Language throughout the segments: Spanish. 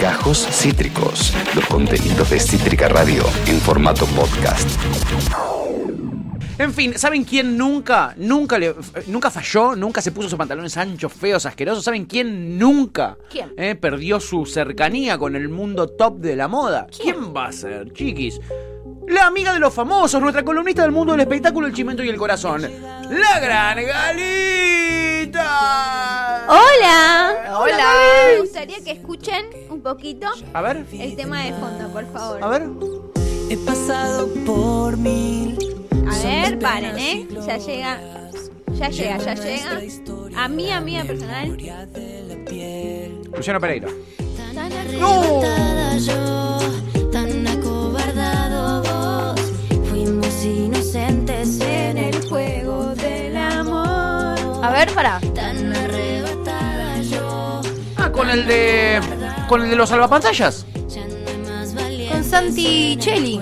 Gajos Cítricos, los contenidos de Cítrica Radio en formato podcast. En fin, ¿saben quién nunca, nunca le, nunca falló, nunca se puso sus pantalones anchos, feos, asquerosos? ¿Saben quién nunca ¿Quién? eh, perdió su cercanía con el mundo top de la moda? ¿Quién, va a ser, chiquis? La amiga de los famosos, nuestra columnista del mundo del espectáculo, el chimento y el corazón. La gran Galita. Hola. Hola. Me gustaría que escuchen un poquito A ver, el tema de fondo, por favor. a ver. He pasado por mil. A ver, paren, ¿eh? Ya llega. Ya llega, ya llega. A mí, amiga personal. Luciano Pereira. Tan Ah, con el de. con el de los salvapantallas. Con Santi Cheli.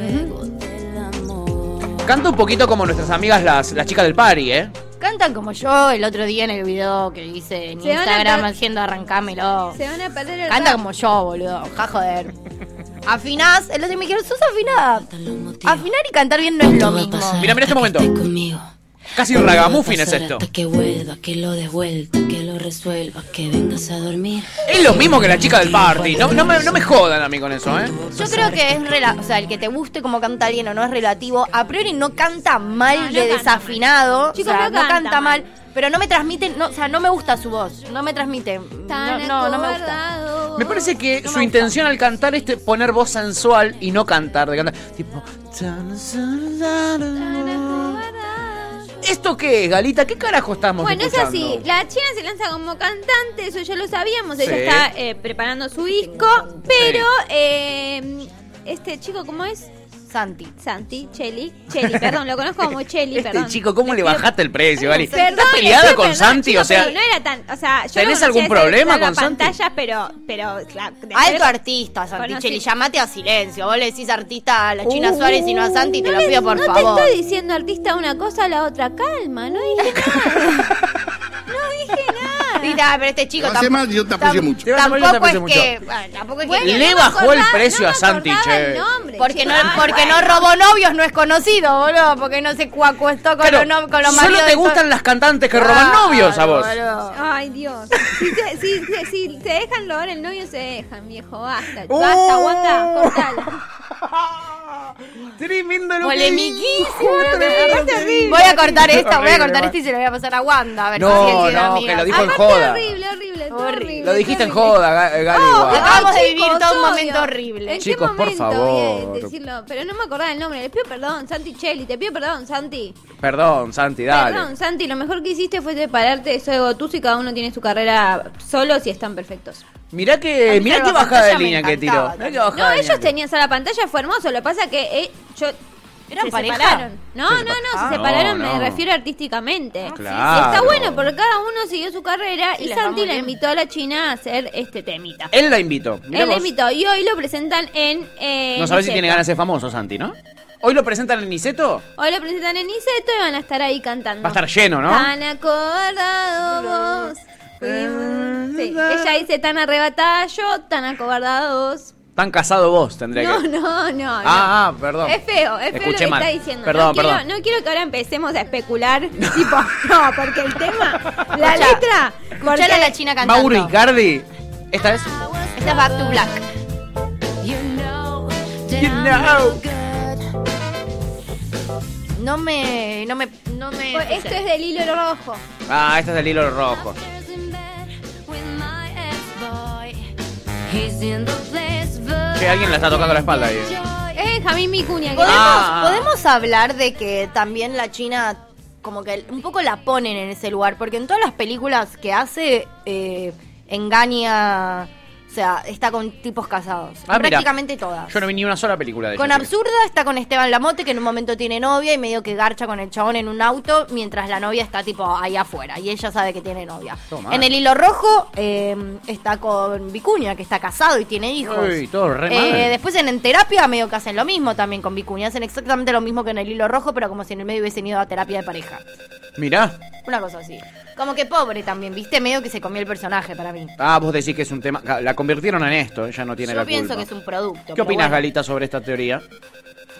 Canta un poquito como nuestras amigas las, las chicas del party, ¿eh? Cantan como yo el otro día en el video que hice en Se van a Instagram per- haciendo arrancámelo. Se van a perder el Canta rap. como yo, boludo. Ja, joder. Afinás, el otro día me dijeron, sos afinada. Afinar y cantar bien no es lo mismo. Mira, mira este momento. Conmigo. Casi ragamuffin es esto. Hasta que vuelva, que lo devuelva, que lo resuelva, que vengas a dormir. Es lo mismo que la chica del party. No, no, me, no me jodan a mí con eso, ¿eh? Yo creo que es rela o sea, el que te guste como canta alguien o no es relativo. A priori no canta mal No, de desafinado. mal. Chicos, o sea, no canta mal. mal. Pero no me transmite, no, o sea, no me gusta su voz. No me transmite. No, no, no me gusta. Me parece que No su intención al cantar es poner voz sensual y no cantar, de cantar. Tipo. ¿Esto qué es, Galita? ¿Qué carajo estamos Bueno, es así. La China se lanza como cantante, eso ya lo sabíamos. Ella Sí. está eh, preparando su disco. Pero eh, este chico, ¿cómo es? Santi. Santi, Cheli. Cheli, perdón, lo conozco como Cheli, Este perdón. chico, ¿cómo le bajaste el precio? Perdón, ¿Estás le peleada pido con perdón, Santi? chico, O sea, no era tan, o sea, yo ¿tenés no algún problema con Santi? pero, pero, claro, Alto artista, Santi Conocí- Cheli. Llamate a silencio. Vos le decís artista a la China Uh. Suárez y no a Santi, te No lo pido por no favor. te estoy diciendo artista una cosa a la otra, calma, no dije nada. Ah, pero este chico tampoco. mal, yo te aprecio mucho. Tampoco es que. tampoco es que. Le bajó el precio no a Santi, che. el nombre, Porque no, porque bueno. no robó novios, no es conocido, boludo. Porque no se cuacuestó con, Claro, los, los solo maridos te gustan las cantantes que roban novios a vos. boludo. Ay, Dios. Si te, si, si- si te dejan robar el novio, se dejan, viejo. Basta, Uh. basta, aguanta, cortala. Tremendo lo que Polemiquísimo. Voy a cortar esta, voy a cortar esta y se la voy a pasar a Wanda. A ver No, si no, que lo dijo en Aparte, joda. horrible, horrible, Horrible. Lo dijiste en joda, Ga- Gali. Oh, igual. Acabamos de ay, vivir todo un momento horrible. ¿En Chicos, qué por momento? favor. Bien, decirlo, pero no me acordaba el nombre. Le pido perdón, Santi Cheli. Te pido perdón, Santi. Perdón, Santi, dale. Perdón, Santi. Lo mejor que hiciste fue separarte de eso de Gotus y cada uno tiene su carrera solos y están perfectos. Mirá que, mirá la qué bajada de línea que tiró. Mirá bajada No, de ellos línea. tenían a la pantalla, fue hermoso. Lo que pasa que eh, yo. ¿Eran se pareja? separaron. No, Se no, no, Ah, se separaron, no, me refiero artísticamente. Claro. Y está bueno porque cada uno siguió su carrera Sí, y Santi la invitó a la China a hacer este temita. Él la invitó. Mirá Él la invitó y hoy lo presentan en. Eh, No sabés si tiene ganas de ser famoso, Santi, ¿no? ¿Hoy lo presentan en Niceto? Hoy lo presentan en Niceto y van a estar ahí cantando. Va a estar lleno, ¿no? Tan acobardado vos. Fuimos- Sí, ella dice tan arrebatada yo, tan acobardado vos. Tan casado vos, tendría No, que. no, no, no. Ah, ah, perdón. Es feo, es feo Escuché lo que mal. está diciendo. Perdón, no, quiero, perdón. no quiero que ahora empecemos a especular. tipo, no, porque el tema, la letra. Porque- a la china cantando. Mauro Icardi. Esta es. Esta es Back to Black. You know You know. no me. No me. No me. Esto es del hilo rojo. Ah, esta es del hilo rojo. He's in the place, but Che, alguien la está tocando la espalda ahí. Es Benjamín Vicuña. que- ¿Podemos, Ah. podemos hablar de que también la China como que un poco la ponen en ese lugar, porque en todas las películas que hace eh, engaña, sea, está con tipos casados. Ah, mira. prácticamente todas. Yo no vi ni una sola película de Con ella. Absurda está con Esteban Lamote, que en un momento tiene novia y medio que garcha con el chabón en un auto, mientras la novia está tipo ahí afuera y ella sabe que tiene novia. Toma. En el hilo rojo eh, está con Vicuña, que está casado y tiene hijos. Uy, todo re Eh, después en, en terapia medio que hacen lo mismo también con Vicuña. Hacen exactamente lo mismo que en el hilo rojo, pero como si en el medio hubiesen ido a terapia de pareja. Mirá. Una cosa así. Como que pobre también, ¿viste? Medio que se comió el personaje para mí. Ah, vos decís que es un tema. La convirtieron en esto, ella no tiene Yo la pienso culpa. que es un producto. ¿Qué opinas, bueno. Galita, sobre esta teoría?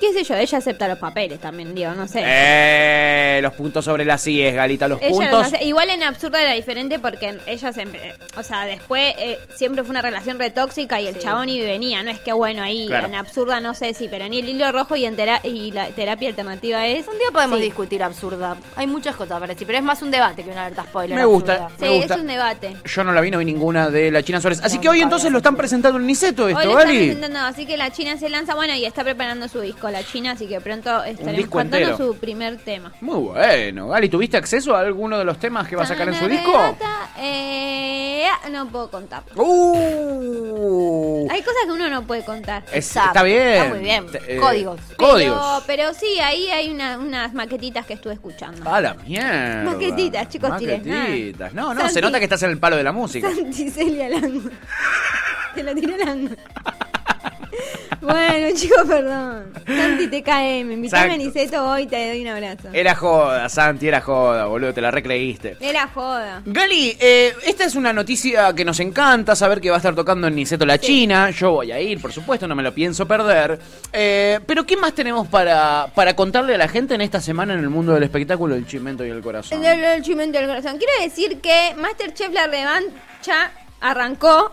¿Qué sé yo? Ella acepta los papeles también, digo, no sé. Eh, los puntos sobre las IES, Galita, los Ella los puntos. hace- Igual en Absurda era diferente porque ella siempre, o sea, después eh, siempre fue una relación retóxica y el chabón y venía, no es que bueno, ahí Claro. en Absurda no sé si, pero en el hilo rojo y en tera- y la terapia alternativa es... Un día podemos Sí. discutir absurda. Hay muchas cosas para decir, pero es más un debate que una alerta spoiler. Me gusta. absurda. Me Sí, gusta. es un debate. Yo no la vi, no vi ninguna de la China Suárez. Así No, que hoy entonces lo están presentando en Niceto Hoy esto, están presentando, así que la China se lanza, bueno, y está preparando su disco, la China, así que pronto estaremos cantando entero. su primer tema. Muy bueno. Gali, ¿tuviste acceso a alguno de los temas que va a sacar en su disco? Eh, no puedo contar. Uh, Hay cosas que uno no puede contar. es- está bien. está muy bien. Eh, Códigos. Códigos. Pero, pero sí, ahí hay una- unas maquetitas que estuve escuchando. A la mierda. Maquetitas, chicos. Maquetitas. No, no, se nota que estás en el palo de la música. Santi Celia Lango. Te la tiré Lango. Bueno, chicos, perdón. Santi TKM, invítame a. Niceto hoy te doy un abrazo. Era joda, Santi, era joda, boludo, te la recreíste. Era joda. Gali, eh, esta es una noticia que nos encanta, saber que va a estar tocando en Niceto la China. Yo voy a ir, por supuesto, no me lo pienso perder. Eh, pero ¿qué más tenemos para, para contarle a la gente en esta semana en el mundo del espectáculo, el chimento y el corazón? El, el chimento del corazón. Quiero decir que Masterchef La Revancha arrancó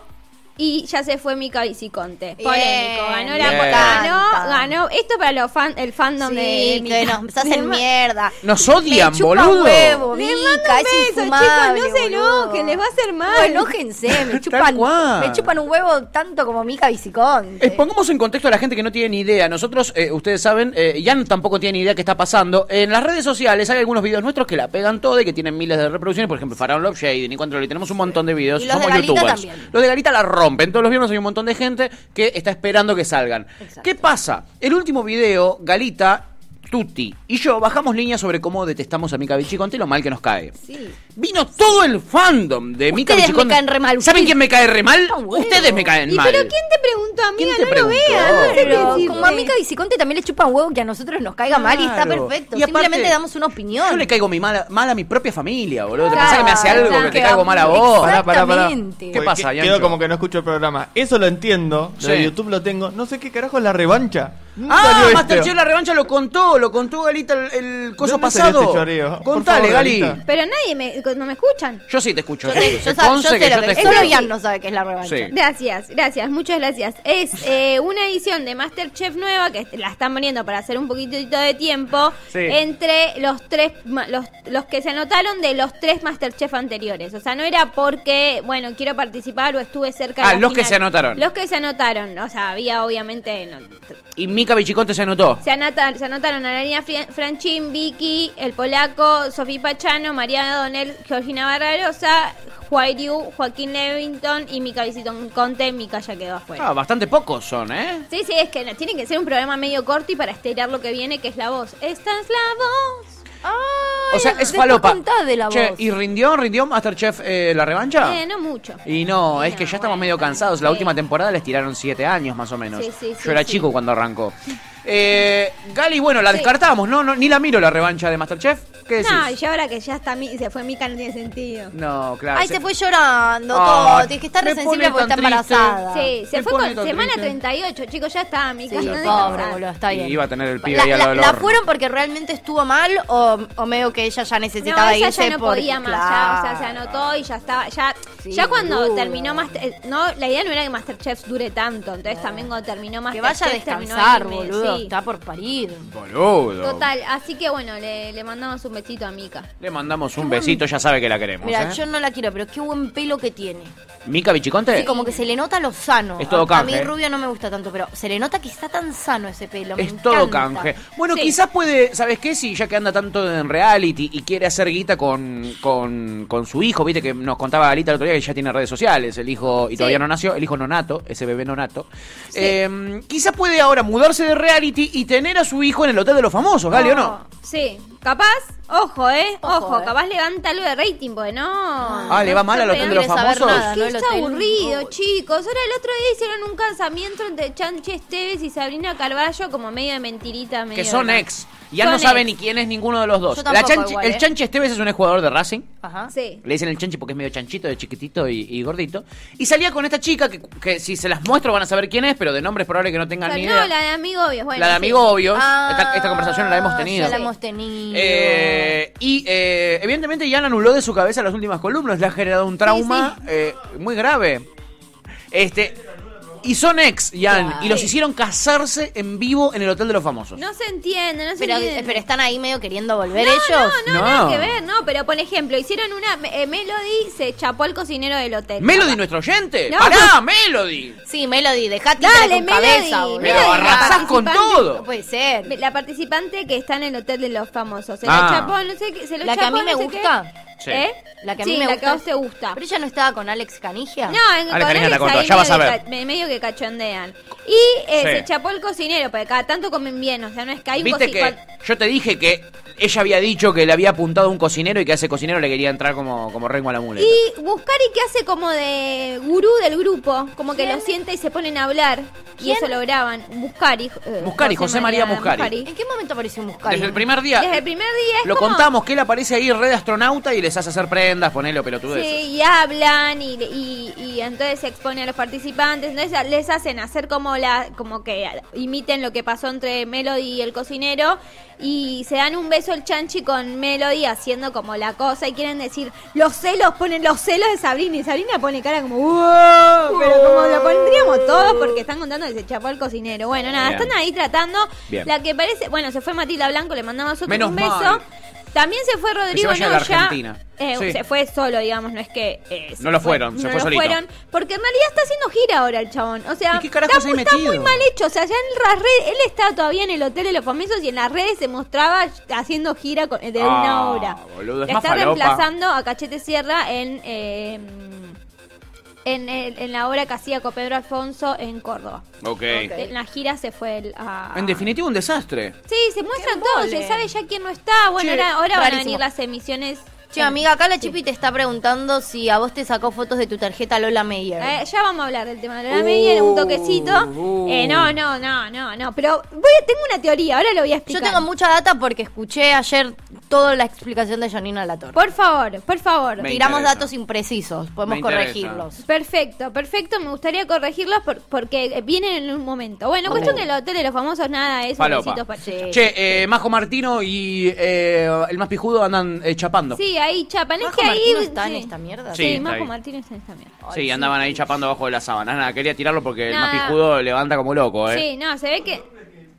y ya se fue Mica Viciconte. Polémico. Ganó la bien. ganó, ganó. Esto para los fan, el fandom de, Mica. que nos hacen mierda. Nos odian, Me chupa boludo. huevo, Mica, mando es un beso, infumable, chicos, no se enojen, les va a hacer mal. No, enójense, me chupan, me chupan un huevo tanto como Mica Viciconte. Eh, pongamos en contexto a la gente que no tiene ni idea. Nosotros, eh, ustedes saben, eh, Jan tampoco tiene ni idea qué está pasando. En las redes sociales hay algunos videos nuestros que la pegan todo y que tienen miles de reproducciones. Por ejemplo, Faraón Love Shade, y Control. Y tenemos un montón de videos. Y los Somos youtubers. también. Los de Galita la rompen. Todos los viernes hay un montón de gente que está esperando que salgan. Exacto. ¿Qué pasa? El último video, Galita. Tutti y yo bajamos líneas sobre cómo detestamos a Mika Vichiconte y lo mal que nos cae. Sí. Vino todo el fandom de Mika Ustedes me Vichiconte. caen re mal, ¿Saben quién me cae re mal? Ustedes me caen ¿Y mal. pero quién te preguntó, amiga? ¿Quién te no lo preguntó? veas, no sé qué Pero decirte. como a Mica Viciconte también le chupan huevo que a nosotros nos caiga mal y está Claro. perfecto. Y aparte, Simplemente damos una opinión. Yo le caigo mi mal, mal a mi propia familia, boludo. ¿Te Claro, pensás que me hace algo que te caigo mal a vos? Pará, pará, pará. Exactamente. ¿Qué pasa? Quedo como que no escucho el programa. Eso lo entiendo. Lo de Sí. YouTube lo tengo. No sé qué carajo es la revancha. Nunca Ah, Masterchef la revancha lo contó, lo contó Galita el, el coso ¿Dónde salió pasado. este choreo? Por Contale, favor, Gali. Galita. Pero nadie me, no me escuchan. Yo sí te escucho. Yo, yo conste sé que lo que te es. escucho. Solo Ian no sabe qué es la revancha. Sí. Gracias, gracias, muchas gracias. Es eh, una edición de Masterchef nueva que la están poniendo para hacer un poquitito de tiempo Sí. entre los tres, los, los que se anotaron de los tres Masterchef anteriores. O sea, no era porque, bueno, quiero participar o estuve cerca de Ah, los que se anotaron. Los que se anotaron. O sea, había obviamente... no, Y Mika Vichiconte se anotó. se, anota- se anotaron Analia Franchín, Vicky, el polaco, Sofía Pachano, Mariana Donel, Georgina Barbarosa, Juairiu, Joaquín Levington y Mica Visiton Conte. Mica ya quedó afuera. Ah, bastante pocos son, ¿eh? Sí, sí, es que tiene que ser un programa medio corto y para estirar lo que viene, que es la voz. Esta es la voz. Ay, O sea, es falopa. de la Che, voz. ¿y rindió, rindió Masterchef eh, la revancha? Eh, no mucho. Y no, es que ya estamos bueno, medio cansados. La sí. última temporada les tiraron siete años más o menos. Sí, sí, sí, Yo era chico cuando arrancó. Eh, Gali, bueno, la descartamos, ¿no? no ni la miro la revancha de Masterchef. ¿Qué decís? No, y ahora que ya está mi- se fue Mica no tiene sentido. No, claro. Ay, se fue llorando todo. Tienes que estar pone porque está embarazada. Sí, se Me fue con semana triste. 38, chicos, ya está, Mica. Sí, no pobre, boludo, está Y bien. iba a tener el pibe La, ahí al la- fueron porque realmente estuvo mal o, o medio que ella ya necesitaba No, ella irse ya no porque- podía más, ya, o sea, se Claro. anotó y ya estaba, ya, Sí, ya cuando terminó Master, eh, no, la idea no era que Masterchef dure tanto, entonces también cuando terminó Que Masterchef vaya a terminó descansar, boludo. Está por parir. Boludo. Total, así que bueno, le, le mandamos un besito a Mica. Le mandamos un besito, ya sabe que la queremos. Mira, ¿eh? yo no la quiero, pero qué buen pelo que tiene. ¿Mica Vichiconte? Sí, como que se le nota lo sano. Es todo a, a mí canje. rubio no me gusta tanto, pero se le nota que está tan sano ese pelo. me Es todo encanta. canje. Bueno, Sí. quizás puede, ¿sabes qué? Si ya que anda tanto en reality y quiere hacer guita con, con, con su hijo, viste que nos contaba Galita el otro día que ya tiene redes sociales, el hijo, y todavía no nació, el hijo nonato, ese bebé nonato. Eh, quizás puede ahora mudarse de reality y tener a su hijo en el hotel de los famosos, Gali, ¿o no? Sí, capaz, ojo, eh, ojo, Ojo, eh. capaz levanta algo de rating, porque no. Ah, ¿le va mal al no hotel de los quiere saber famosos? nada, ¿no? es El hotel. aburrido, Uy. chicos. Ahora el otro día hicieron un casamiento entre Chanchi Esteves y Sabrina Carballo como medio de mentirita. Medio Que son de- ex. Ya no sabe ni quién es ninguno de los dos. Yo La tampoco Chanchi- igual, el ¿eh? Chanchi Esteves es un jugador de Racing. Ajá. Sí. Le dicen el chanchi porque es medio chanchito, de chiquitito y, y gordito. Y salía con esta chica que, que si se las muestro van a saber quién es, pero de nombre es probable que no tengan ni no, idea. la de amigo obvio. Bueno, La de sí. amigo obvios. Ah, esta, esta conversación la hemos tenido. Ya la hemos tenido. Eh, y eh, evidentemente ya la anuló de su cabeza las últimas columnas. Le ha generado un trauma eh, muy grave. Este. Y son ex, Jan. Claro. Y los hicieron casarse en vivo en el Hotel de los Famosos. No se entiende, no se pero, entiende. pero están ahí medio queriendo volver no, ellos. No, no, No. nada que ver, no, pero por ejemplo, hicieron una. eh, Melody se chapó al cocinero del hotel. Melody, nuestro oyente. No. ¡Pará, Melody! Sí, Melody, dejate Dale, con Melody, cabeza, boludo. Pero Melody, arrasás con participante- todo. No puede ser. La participante que está en el hotel de los famosos. Se Ah. la chapó, no sé qué. Se lo La que a chapó, mí me no sé gusta. Sí. ¿Eh? La que a Sí, mí me la gusta. que a vos te gusta. Pero ella no estaba con Alex Canigia. No, en con Alex ahí ya vas medio a que ver. medio que cachondean. Y eh, Sí. se chapó el cocinero, porque cada tanto comen bien, o sea, no es que hay un Viste que yo te dije que ella había dicho que le había apuntado a un cocinero y que a ese cocinero le quería entrar como, como rengo a la muleta. Y Buscari que hace como de gurú del grupo, como que lo sienta y se ponen a hablar. Y eso lo graban. Buscari. eh, Buscari, José María Buscari. ¿En qué momento apareció un Muscari? Desde el primer día. Desde el primer día es Lo como- contamos que él aparece ahí red astronauta y les hace hacer prendas, ponele o pelotudeces. Sí, y hablan y, y, y entonces se expone a los participantes, entonces les hacen hacer como la como que imiten lo que pasó entre Melody y el cocinero y se dan un beso el chanchi con Melody haciendo como la cosa y quieren decir los celos, ponen los celos de Sabrina y Sabrina pone cara como "Wow", pero como lo pondríamos todos porque están contando que se chapó el cocinero. Bueno, nada, Bien. están ahí tratando Bien. la que parece, bueno, se fue Matilda Blanco, le mandamos otro Menos un beso. mal. También se fue Rodrigo la Noya. Eh, Sí. Se fue solo, digamos, no es que. eh, se No lo fueron, se no fue lo solito. fueron, porque en realidad está haciendo gira ahora el chabón. O sea, ¿Y qué carajos está, muy mal hecho. O sea, ya en las redes. Él estaba todavía en el hotel de los famosos y en las redes se mostraba haciendo gira de Ah, una hora. boludo, es está reemplazando a Cachete Sierra en. eh, en, el- en la obra que hacía con Pedro Alfonso en Córdoba. Ok. En la gira se fue el, a... En definitiva, un desastre. Sí, se muestran todos, se sabe ya quién no está. Bueno, Che, ahora, ahora van a rarísimo. venir las emisiones. Che, amiga, acá la Chipi te está preguntando si a vos te sacó fotos de tu tarjeta Lola Meyer. Eh, ya vamos a hablar del tema de la Meyer, un toquecito. uh. Eh, no, no, no, no, no. Pero voy a- tengo una teoría, ahora lo voy a Yo explicar. tengo mucha data porque escuché ayer toda la explicación de Janina Latorre. Por favor, por favor. Me Tiramos interesa. datos imprecisos, podemos Me interesa. corregirlos. Perfecto, perfecto. Me gustaría corregirlos por- porque vienen en un momento. Bueno, cuestión que el hotel de los famosos, nada, es un Falopa. besito para- Sí. Che, eh, Majo Martino y eh, el más pijudo andan eh, chapando. Sí. Sí, ahí chapan. Es ¿Majo que ahí. Martino está en sí. esta mierda? Sí, Sí, está Majo ahí. Martínez en esta mierda. andaban ahí chapando abajo de las sábanas. Nada, quería tirarlo porque el más pijudo levanta como loco, ¿eh? Sí, no, se ve que.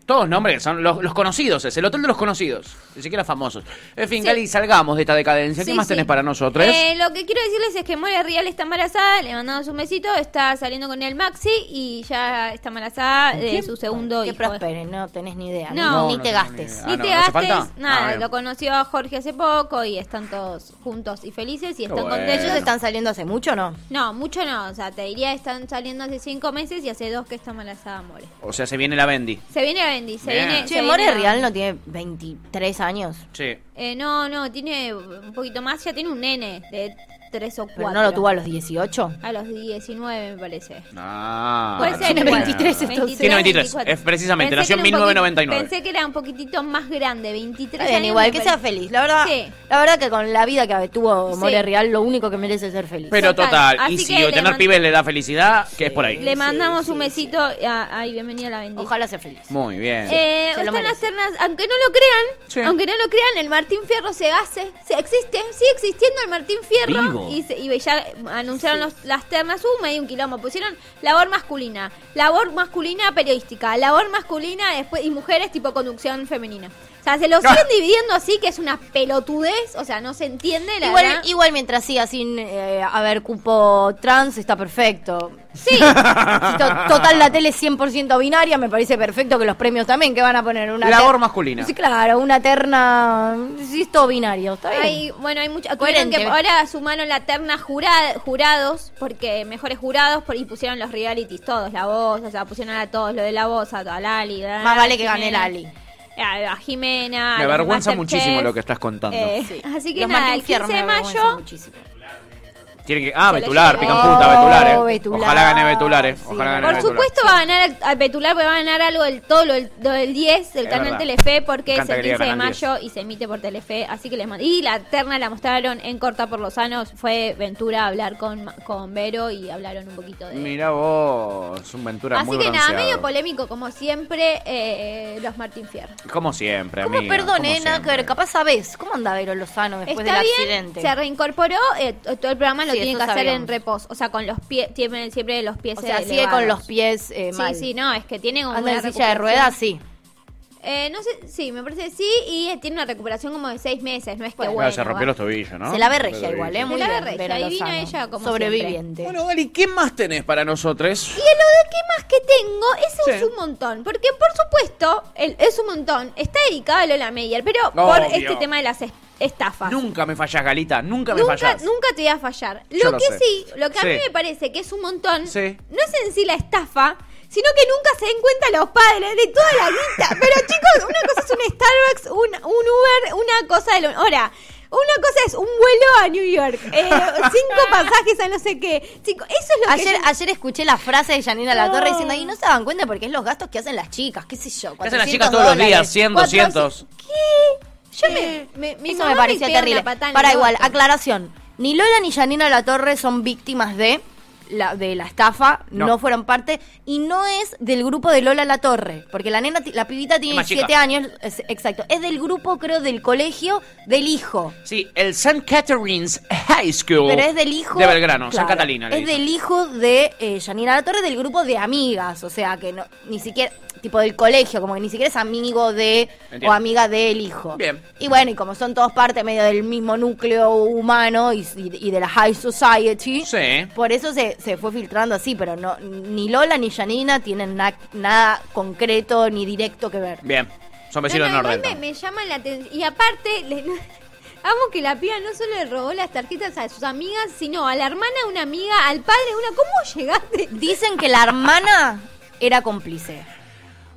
Todos nombres que son los, los conocidos, es el hotel de los conocidos. Ni siquiera famosos. En fin, Sí. Gali, salgamos de esta decadencia. ¿Qué Sí, más sí. tenés para nosotros? Eh, lo que quiero decirles es que Moria Real está embarazada, le mandamos un besito, está saliendo con el Maxi y ya está embarazada de su segundo Que hijo. prospere, no tenés ni idea. No. ni, ni No, te gastes. Ni Ah, no, te ¿no hace gastes, falta? nada, Ah, lo conoció a Jorge hace poco y están todos juntos y felices y están bueno. contentos. ¿Ellos están saliendo hace mucho o no? No, mucho no, o sea, te diría están saliendo hace cinco meses y hace dos que está embarazada More. O sea, se viene la Bendy. Se viene la Bendy, se Bien. viene... Che, se More viene- Real no tiene 23 años. Sí. Eh, no, no, tiene un poquito más, ya tiene un nene de tres o Pero cuatro. no lo tuvo a los 18. A los 19 me parece. Ah. Puede ser. Tiene igual. 23 entonces. Tiene 23, 24. es precisamente, Pensé nació en que era un poquito- 1999. Pensé que era un poquitito más grande, 23 Está bien, años. igual, que sea feliz. La verdad, Sí. la verdad que con la vida que tuvo Sí. More Real, lo único que merece es ser feliz. Pero Total. y si tener pibes le da felicidad, que es por ahí. Le mandamos sí, un sí. besito. a- Ay, bienvenida a la bendición. Ojalá sea feliz. Muy bien. Eh, se están las merece. ternas, aunque no lo crean, Sí. aunque no lo crean, el Martín Fierro se hace, se existe, sigue existiendo el Martín Fierro Vivo. Y, se- y ya anunciaron los- las ternas, uh, medio un quilombo, pusieron labor masculina, labor masculina periodística, labor masculina después y mujeres tipo conducción femenina. O sea, se lo siguen dividiendo así que es una pelotudez, o sea, no se entiende la Igual, verdad. igual mientras siga sin eh, haber cupo trans, está perfecto. Sí, Si to- total, la tele es 100% binaria, me parece perfecto que los premios también, que van a poner una... Labor masculina. Sí, claro, una terna... Sí, es todo binario, está bien. Hay, bueno, hay mucho. Que ahora sumaron la terna jurada- jurados, porque mejores jurados, por, y pusieron los realities todos, la voz, o sea, pusieron a todos, lo de la voz, a, a Lali. Más vale que gane Jimena, Lali. A, a Jimena. Me avergüenza muchísimo lo que estás contando. eh, Sí. Así que Los nada, el Fierro 15 de mayo. Que, ah, Betular, pican punta, Betular, eh. Oh, Betular. Ojalá gane Betular, eh. Sí, Ojalá gane Por Betular. supuesto va a ganar al- al Betular, porque va a ganar algo del todo lo del, del 10 del Es canal verdad. Telefe, porque es el que diga 15 de Canal 10. mayo y se emite por Telefe. Así que les mando. Y la terna la mostraron en Corta por los Sanos. Fue Ventura a hablar con, con Vero y hablaron un poquito de. Mira vos, un Ventura Así muy que nada, medio polémico como siempre, eh, los Martín Fierro. Como siempre, ¿Cómo, amiga, perdón, como eh, nada que siempre. ver, capaz sabés. ¿Cómo anda Vero Lozano después Está del bien, accidente? se reincorporó, eh, todo el programa lo Sí, tiene eso que hacer sabíamos. en reposo, o sea, con los pies, tiene siempre los pies O sea, sigue elevados. con los pies eh, mal. Sí, sí, no, es que tiene como Anda una en silla de ruedas, sí. Eh, no sé, sí, me parece que sí, y eh, tiene una recuperación como de seis meses, no es que Bueno, se rompió va. los tobillos, ¿no? Se la ve regia igual. ¿eh? Muy Se la ve regia, Lozano. ella como Sobreviviente. Bueno, Gali, ¿qué más tenés para nosotros? Y en lo de qué más que tengo, eso Sí. es un montón. Porque, por supuesto, el- es un montón. Está dedicado a Lola Meyer, pero por este tema de las es- estafas. Nunca me fallás, Galita, nunca me Nunca, fallás. nunca te voy a fallar. Yo Lo lo que sé. sí, lo que a Sí. mí me parece que es un montón, Sí. no es en sí la estafa, sino que nunca se den cuenta los padres de toda la guita. Pero chicos, una cosa es un Starbucks, un, un Uber, una cosa de lo... Ahora, una cosa es un vuelo a New York, eh, cinco pasajes a no sé qué. Chicos, eso es lo que... Ayer, yo- ayer escuché la frase de Janina La Torre diciendo, y no se dan cuenta porque es los gastos que hacen las chicas, qué sé yo. ¿Qué hacen las 400 chicas todos los días? dólares. 100, Cuatro- 200. ¿Qué? Yo me, me, mi Eso mamá me pareció pega una terrible. patada en Para el igual, orto. aclaración. Ni Lola ni Janina La Torre son víctimas de la, de la estafa, No. no. fueron parte, y no es del grupo de Lola La Torre, porque la nena, ti- la pibita tiene más chica. 7 años, es- exacto, es del grupo, creo, del colegio del hijo. Sí, el St. Catherine's High School. Pero es del hijo. De Belgrano, San claro, Catalina. le Es dicen. del hijo de eh, Janina La Torre, del grupo de amigas. O sea, que no, ni siquiera. Tipo del colegio, como que ni siquiera es amigo de. Entiendo. O amiga del hijo. Bien. Y bueno, y como son todos parte medio del mismo núcleo humano y, y- y de la High Society. Sí. Por eso se, se fue filtrando así, pero no ni Lola ni Janina tienen na- nada concreto ni directo que ver. Bien, son No, vecinos no, de igual Nordelta. me, me llama la atención. Y aparte, le- amo que la piba no solo le robó las tarjetas a sus amigas, sino a la hermana de una amiga, al padre de una. ¿Cómo llegaste? Dicen que la hermana era cómplice.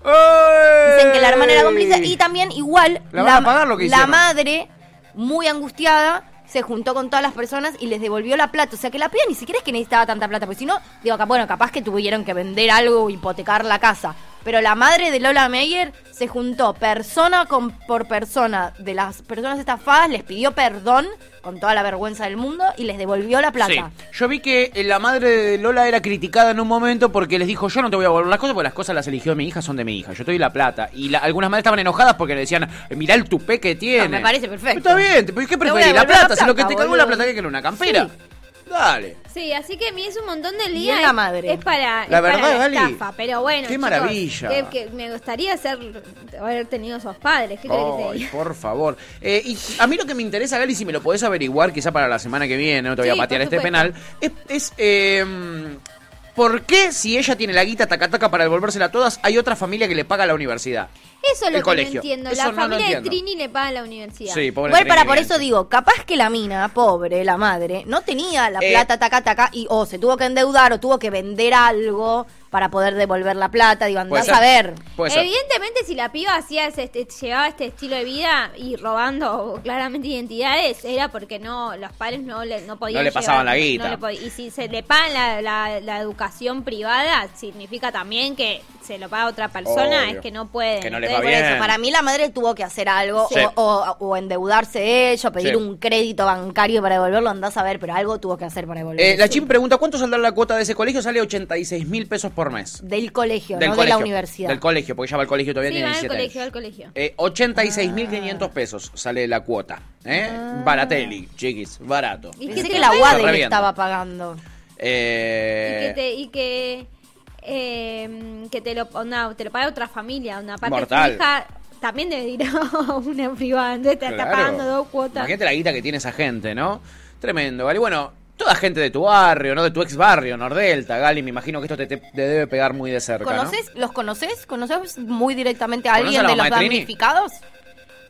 ¡Ey! Dicen que la hermana era cómplice y también igual ¿La van a pagar lo que la madre, muy angustiada, se juntó con todas las personas y les devolvió la plata. O sea que la piba ni siquiera es que necesitaba tanta plata, porque si no, digo, bueno, capaz que tuvieron que vender algo o hipotecar la casa. Pero la madre de Lola Meyer se juntó persona con, por persona de las personas estafadas, les pidió perdón con toda la vergüenza del mundo y les devolvió la plata. Sí. Yo vi que eh, la madre de Lola era criticada en un momento porque les dijo, yo no te voy a devolver las cosas porque las cosas las eligió mi hija, son de mi hija, yo te doy la plata. Y la- algunas madres estaban enojadas porque le decían, "Eh, mirá el tupé que tiene. me parece perfecto. Está bien, ¿pero ¿qué preferís? La plata, la si lo que te plata, cargó la plata que quiere una campera. Dale. Sí, así que a mí es un montón del día. la es- madre. Es para, La es para verdad, Gali, estafa. Pero bueno, qué chicos, maravilla. Que, que me gustaría ser, haber tenido esos padres. ¿Qué querés que te Ay, diga? por favor. Eh, y a mí lo que me interesa, Gali, si me lo podés averiguar, quizá para la semana que viene, no te voy a patear este penal, es, es, eh, ¿por qué si ella tiene la guita taca taca para devolvérsela a todas, hay otra familia que le paga la universidad? Eso es lo el que colegio. no entiendo. Eso la no familia de entiendo. Trini le paga la universidad. Sí, pobre Igual para por eso digo, capaz que la mina, pobre, la madre, no tenía la Eh. plata taca taca y o se tuvo que endeudar o tuvo que vender algo para poder devolver la plata, digo, Puede andás ser. a ver. Puede ser. Evidentemente, si la piba hacía ese- este- llevaba este estilo de vida y robando claramente identidades, era porque no los padres no le, no podían No le pasaban llevar- la guita. no le pod- y si se le pagan la, la- la educación privada, significa también que se lo paga otra persona, Obvio. es que no puede. Que no le Por eso, para mí la madre tuvo que hacer algo Sí. o, o- o endeudarse ella, o pedir Sí. un crédito bancario para devolverlo, andás a ver, pero algo tuvo que hacer para devolverlo. Eh, la Chim pregunta, ¿cuánto saldrá la cuota de ese colegio? Sale 86 mil pesos por mes. Del colegio, Del no colegio. de la universidad. Del colegio, porque ya va al colegio todavía Sí, tiene va al 17 colegio, años. al colegio. Eh, 86.500 pesos sale la cuota. ¿eh? Ah. Baratelli, chiquis, barato. ¿Y que la? UAD estaba pagando. Eh, y que te, y que, eh, que te lo onda, te lo paga otra familia, una parte Mortal. de tu hija también debe ir a una privada, entonces te está pagando dos cuotas. Imagínate la guita que tiene esa gente, ¿no? Tremendo, Gali. Bueno, toda gente de tu barrio, ¿no? De tu ex barrio, Nordelta, Gali. Me imagino que esto te, te- te debe pegar muy de cerca, ¿no? ¿Conoces? ¿Los conoces? ¿Conoces muy directamente a ¿Conoces alguien a de los damnificados?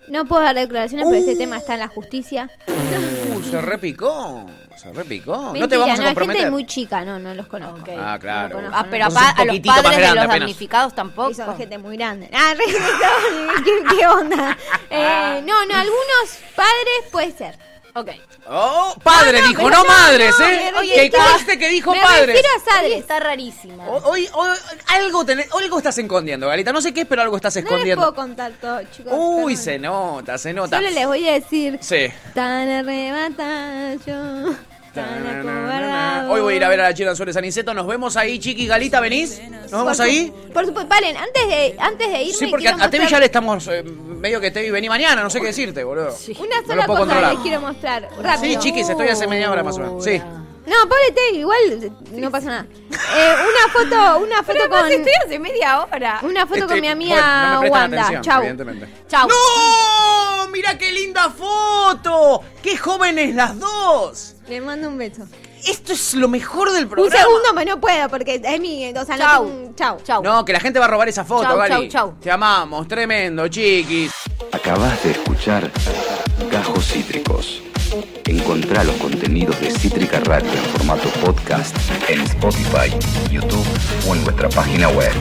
No puedo dar declaraciones, pero ese tema está en la justicia. Uh, se repicó. Se repicó. no te vamos a comprometer. gente muy chica, no, no los conozco. Ok. Ah, claro. No Ah, pero a, pa- a los padres de los apenas. damnificados tampoco. Y son gente muy grande. Ah, ¿qué, qué onda? Eh, no, no, algunos padres puede ser. Ok. Oh, padre No, no, dijo, no, no, madres, ¿eh? me que conste que dijo Me padres. a Hoy Sadres. está rarísima. Hoy, hoy- algo, tenés- algo estás escondiendo, Galita. No sé qué es, pero algo estás No les escondiendo. puedo contar todo, chicos. Uy, perdón. se nota, se nota. Solo les voy a decir. Sí. Tan arrebatada yo, tan acobardado. Hoy voy a ir a ver a la China Suárez Aniceto. Nos vemos ahí, Chiqui Galita, ¿venís? ¿Nos vemos Por su- ahí? Por supuesto, Valen, antes de, antes de irme Sí, porque a, quiero a Tevi mostrar ya le estamos eh, medio que Tevi vení mañana, no sé qué decirte, boludo. Una sola puedo cosa controlar. les quiero mostrar. Sí, Rápido. chiquis, estoy hace media hora más o menos. Sí. No, pobre Tevi, igual no pasa nada. Eh, una foto, una foto con. estoy hace media hora. Una foto Este, con mi amiga bueno, no me prestan Wanda. atención, Chau. evidentemente. Chau. ¡No! ¡Mira qué linda foto! ¡Qué jóvenes las dos! Le mando un beso. Esto es lo mejor del Un programa. segundo, pero no puedo porque es mi. O sea, Chau. no tengo- Chau. Chau. No, que la gente va a robar esa foto, Chau, Gali. chau, chau. Te amamos, tremendo, chiquis. Acabas de escuchar Gajos Cítricos. Encontrá los contenidos de Cítrica Radio en formato podcast en Spotify, YouTube o en nuestra página web.